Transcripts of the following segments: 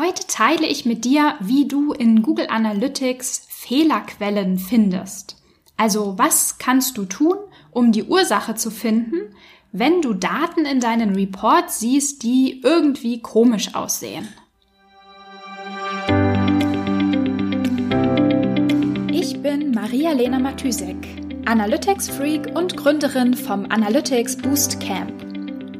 Heute teile ich mit dir, wie du in Google Analytics Fehlerquellen findest. Also was kannst du tun, um die Ursache zu finden, wenn du Daten in deinen Reports siehst, die irgendwie komisch aussehen. Ich bin Maria-Lena Matysek, Analytics-Freak und Gründerin vom Analytics Boost Camp.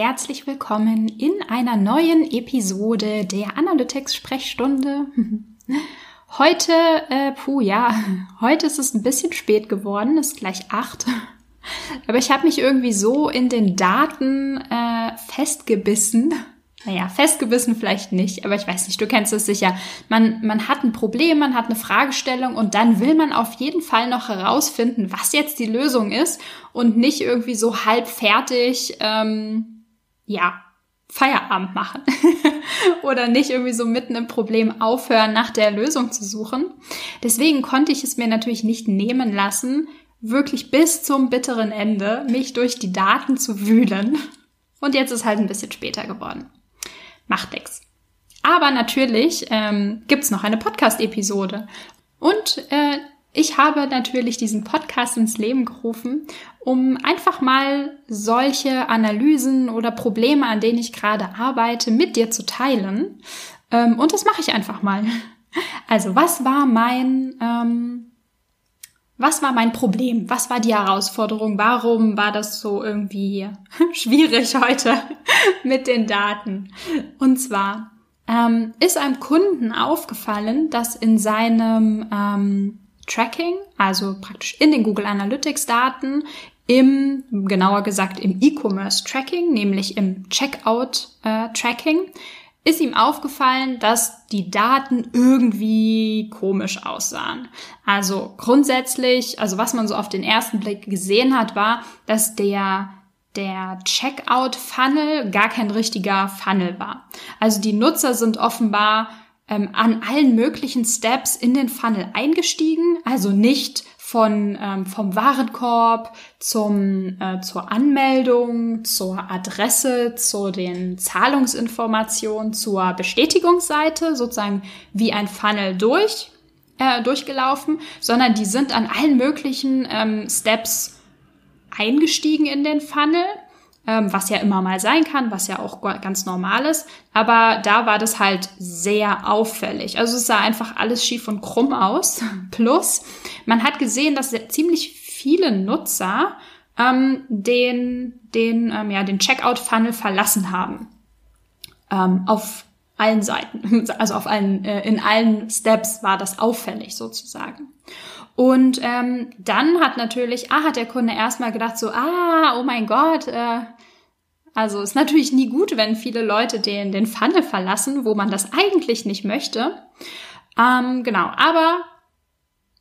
Herzlich willkommen in einer neuen Episode der Analytics Sprechstunde. Heute, äh, puh, ja, heute ist es ein bisschen spät geworden, ist gleich acht. Aber ich habe mich irgendwie so in den Daten äh, festgebissen, naja, festgebissen vielleicht nicht, aber ich weiß nicht, du kennst es sicher. Man, man hat ein Problem, man hat eine Fragestellung und dann will man auf jeden Fall noch herausfinden, was jetzt die Lösung ist und nicht irgendwie so halb fertig, ähm, ja, Feierabend machen oder nicht irgendwie so mitten im Problem aufhören, nach der Lösung zu suchen. Deswegen konnte ich es mir natürlich nicht nehmen lassen, wirklich bis zum bitteren Ende mich durch die Daten zu wühlen. Und jetzt ist halt ein bisschen später geworden macht nix. Aber natürlich ähm, gibt's noch eine Podcast-Episode. Und äh, ich habe natürlich diesen Podcast ins Leben gerufen, um einfach mal solche Analysen oder Probleme, an denen ich gerade arbeite, mit dir zu teilen. Ähm, und das mache ich einfach mal. Also, was war mein ähm, was war mein Problem? Was war die Herausforderung? Warum war das so irgendwie schwierig heute mit den Daten? Und zwar ähm, ist einem Kunden aufgefallen, dass in seinem ähm, Tracking, also praktisch in den Google Analytics Daten, im, genauer gesagt im E-Commerce Tracking, nämlich im Checkout äh, Tracking, ist ihm aufgefallen, dass die Daten irgendwie komisch aussahen. Also grundsätzlich, also was man so auf den ersten Blick gesehen hat, war, dass der der Checkout-Funnel gar kein richtiger Funnel war. Also die Nutzer sind offenbar ähm, an allen möglichen Steps in den Funnel eingestiegen, also nicht von ähm, vom Warenkorb zum äh, zur Anmeldung, zur Adresse, zu den Zahlungsinformationen, zur Bestätigungsseite, sozusagen wie ein Funnel durch äh, durchgelaufen, sondern die sind an allen möglichen ähm, Steps eingestiegen in den Funnel ähm, was ja immer mal sein kann, was ja auch ganz normal ist. Aber da war das halt sehr auffällig. Also es sah einfach alles schief und krumm aus. Plus, man hat gesehen, dass ziemlich viele Nutzer ähm, den, den, ähm, ja, den Checkout-Funnel verlassen haben. Ähm, auf allen Seiten, also auf allen, äh, in allen Steps war das auffällig sozusagen. Und ähm, dann hat natürlich, ah, hat der Kunde erstmal gedacht so, ah, oh mein Gott, äh, also ist natürlich nie gut, wenn viele Leute den, den Funnel verlassen, wo man das eigentlich nicht möchte. Ähm, genau, aber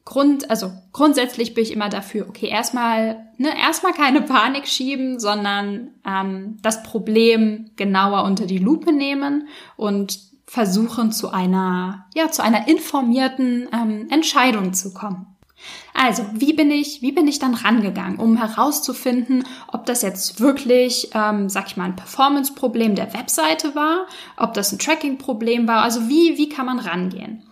Grund, also grundsätzlich bin ich immer dafür, okay, erstmal, ne, erstmal keine Panik schieben, sondern ähm, das Problem genauer unter die Lupe nehmen und versuchen zu einer, ja, zu einer informierten ähm, Entscheidung zu kommen. Also, wie bin ich, wie bin ich dann rangegangen, um herauszufinden, ob das jetzt wirklich, ähm, sag ich mal, ein Performance-Problem der Webseite war, ob das ein Tracking-Problem war, also wie, wie kann man rangehen?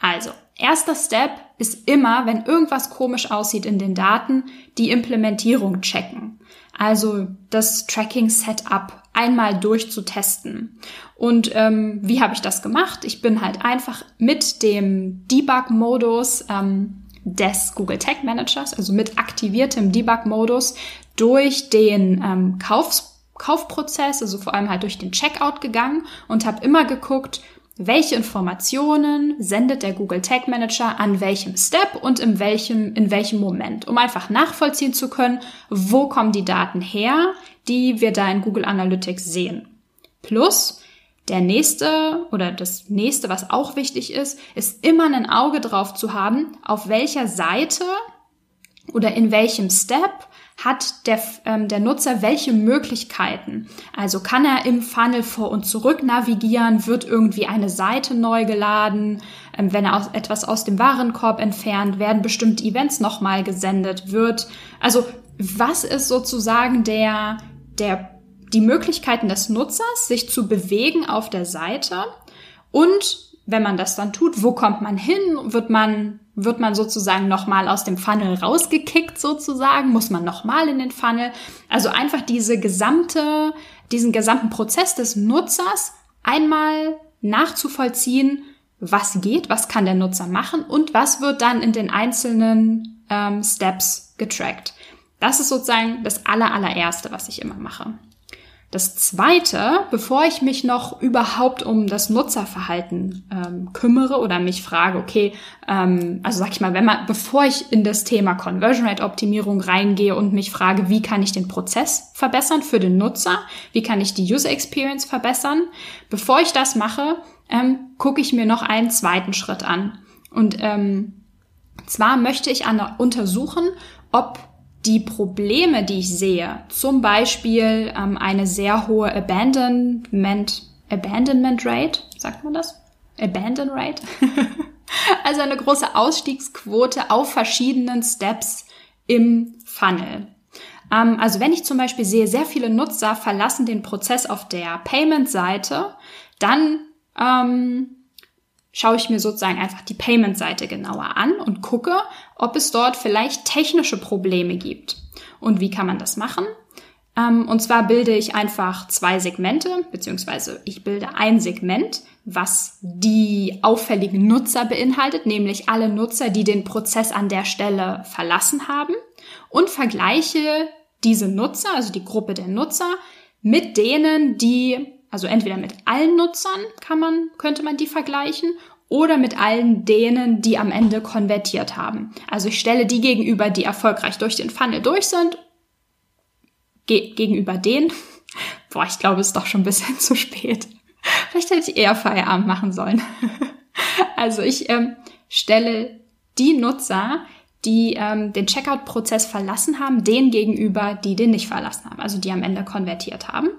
Also, erster Step ist immer, wenn irgendwas komisch aussieht in den Daten, die Implementierung checken. Also das Tracking-Setup einmal durchzutesten. Und ähm, wie habe ich das gemacht? Ich bin halt einfach mit dem Debug-Modus ähm, des Google Tag Managers, also mit aktiviertem Debug-Modus, durch den ähm, Kaufs Kaufprozess, also vor allem halt durch den Checkout gegangen und habe immer geguckt, welche Informationen sendet der Google Tag Manager an welchem Step und in welchem, in welchem Moment, um einfach nachvollziehen zu können, wo kommen die Daten her, die wir da in Google Analytics sehen. Plus, der nächste oder das nächste, was auch wichtig ist, ist immer ein Auge drauf zu haben, auf welcher Seite oder in welchem Step hat der, ähm, der Nutzer welche Möglichkeiten? Also kann er im Funnel vor und zurück navigieren? Wird irgendwie eine Seite neu geladen? Ähm, wenn er aus, etwas aus dem Warenkorb entfernt, werden bestimmte Events nochmal gesendet? Wird, also was ist sozusagen der, der, die Möglichkeiten des Nutzers, sich zu bewegen auf der Seite? Und wenn man das dann tut, wo kommt man hin? Wird man, wird man sozusagen nochmal aus dem Funnel rausgekickt sozusagen? Muss man nochmal in den Funnel? Also einfach diese gesamte, diesen gesamten Prozess des Nutzers einmal nachzuvollziehen, was geht, was kann der Nutzer machen und was wird dann in den einzelnen ähm, Steps getrackt. Das ist sozusagen das aller, allererste, was ich immer mache. Das Zweite, bevor ich mich noch überhaupt um das Nutzerverhalten ähm, kümmere oder mich frage, okay, ähm, also sag ich mal, wenn man, bevor ich in das Thema Conversion Rate Optimierung reingehe und mich frage, wie kann ich den Prozess verbessern für den Nutzer, wie kann ich die User Experience verbessern, bevor ich das mache, ähm, gucke ich mir noch einen zweiten Schritt an. Und ähm, zwar möchte ich an, untersuchen, ob die Probleme, die ich sehe, zum Beispiel ähm, eine sehr hohe Abandonment, Abandonment Rate, sagt man das? Abandon Rate? also eine große Ausstiegsquote auf verschiedenen Steps im Funnel. Ähm, also wenn ich zum Beispiel sehe, sehr viele Nutzer verlassen den Prozess auf der Payment-Seite, dann ähm, schaue ich mir sozusagen einfach die Payment-Seite genauer an und gucke, ob es dort vielleicht technische Probleme gibt. Und wie kann man das machen? Ähm, und zwar bilde ich einfach zwei Segmente, beziehungsweise ich bilde ein Segment, was die auffälligen Nutzer beinhaltet, nämlich alle Nutzer, die den Prozess an der Stelle verlassen haben und vergleiche diese Nutzer, also die Gruppe der Nutzer, mit denen, die also entweder mit allen Nutzern kann man, könnte man die vergleichen oder mit allen denen, die am Ende konvertiert haben. Also ich stelle die gegenüber, die erfolgreich durch den Funnel durch sind, ge gegenüber denen. Boah, ich glaube, es ist doch schon ein bisschen zu spät. Vielleicht hätte ich eher Feierabend machen sollen. also ich ähm, stelle die Nutzer, die ähm, den Checkout-Prozess verlassen haben, denen gegenüber, die den nicht verlassen haben, also die am Ende konvertiert haben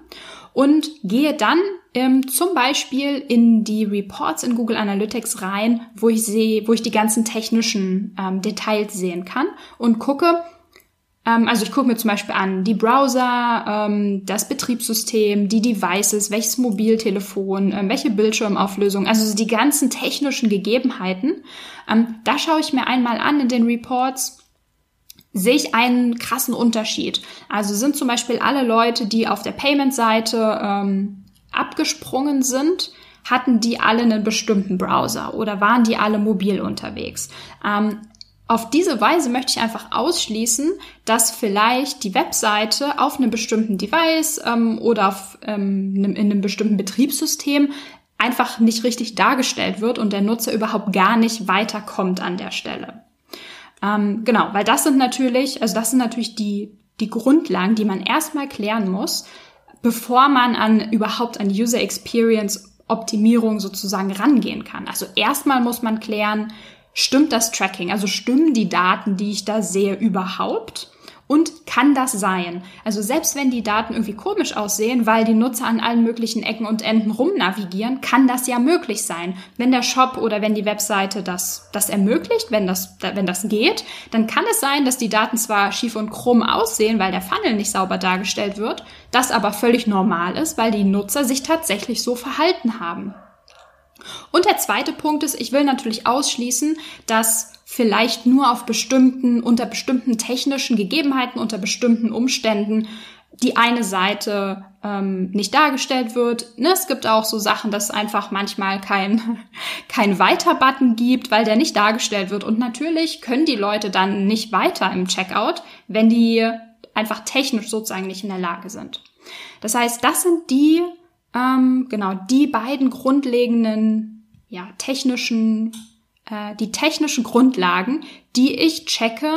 und gehe dann ähm, zum Beispiel in die Reports in Google Analytics rein, wo ich sehe, wo ich die ganzen technischen ähm, Details sehen kann und gucke, ähm, also ich gucke mir zum Beispiel an die Browser, ähm, das Betriebssystem, die Devices, welches Mobiltelefon, äh, welche Bildschirmauflösung, also die ganzen technischen Gegebenheiten. Ähm, da schaue ich mir einmal an in den Reports sehe ich einen krassen Unterschied. Also sind zum Beispiel alle Leute, die auf der Payment-Seite ähm, abgesprungen sind, hatten die alle einen bestimmten Browser oder waren die alle mobil unterwegs. Ähm, auf diese Weise möchte ich einfach ausschließen, dass vielleicht die Webseite auf einem bestimmten Device ähm, oder auf, ähm, in einem bestimmten Betriebssystem einfach nicht richtig dargestellt wird und der Nutzer überhaupt gar nicht weiterkommt an der Stelle. Ähm, genau, weil das sind natürlich, also das sind natürlich die, die Grundlagen, die man erstmal klären muss, bevor man an überhaupt an User Experience Optimierung sozusagen rangehen kann. Also erstmal muss man klären, stimmt das Tracking? Also stimmen die Daten, die ich da sehe, überhaupt? Und kann das sein? Also selbst wenn die Daten irgendwie komisch aussehen, weil die Nutzer an allen möglichen Ecken und Enden rumnavigieren, kann das ja möglich sein. Wenn der Shop oder wenn die Webseite das, das ermöglicht, wenn das, wenn das geht, dann kann es sein, dass die Daten zwar schief und krumm aussehen, weil der Funnel nicht sauber dargestellt wird, das aber völlig normal ist, weil die Nutzer sich tatsächlich so verhalten haben. Und der zweite Punkt ist, ich will natürlich ausschließen, dass vielleicht nur auf bestimmten, unter bestimmten technischen Gegebenheiten, unter bestimmten Umständen die eine Seite ähm, nicht dargestellt wird. Ne, es gibt auch so Sachen, dass einfach manchmal kein, kein Weiter-Button gibt, weil der nicht dargestellt wird. Und natürlich können die Leute dann nicht weiter im Checkout, wenn die einfach technisch sozusagen nicht in der Lage sind. Das heißt, das sind die, ähm, genau, die beiden grundlegenden, ja, technischen äh, die technischen Grundlagen, die ich checke,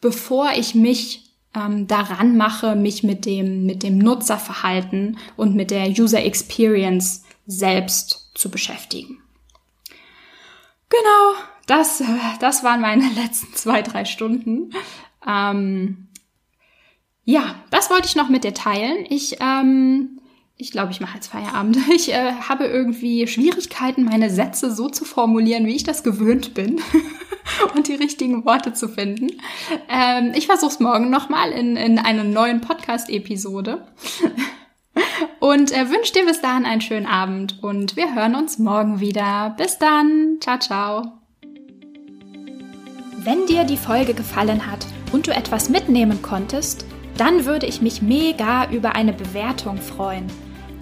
bevor ich mich ähm, daran mache, mich mit dem, mit dem Nutzerverhalten und mit der User Experience selbst zu beschäftigen. Genau, das, das waren meine letzten zwei, drei Stunden. Ähm, ja, das wollte ich noch mit dir teilen. Ich, ähm, ich glaube, ich mache jetzt Feierabend. Ich äh, habe irgendwie Schwierigkeiten, meine Sätze so zu formulieren, wie ich das gewöhnt bin und die richtigen Worte zu finden. Ähm, ich versuche es morgen nochmal in, in einer neuen Podcast-Episode. Und äh, wünsche dir bis dahin einen schönen Abend und wir hören uns morgen wieder. Bis dann. Ciao, ciao. Wenn dir die Folge gefallen hat und du etwas mitnehmen konntest, dann würde ich mich mega über eine Bewertung freuen.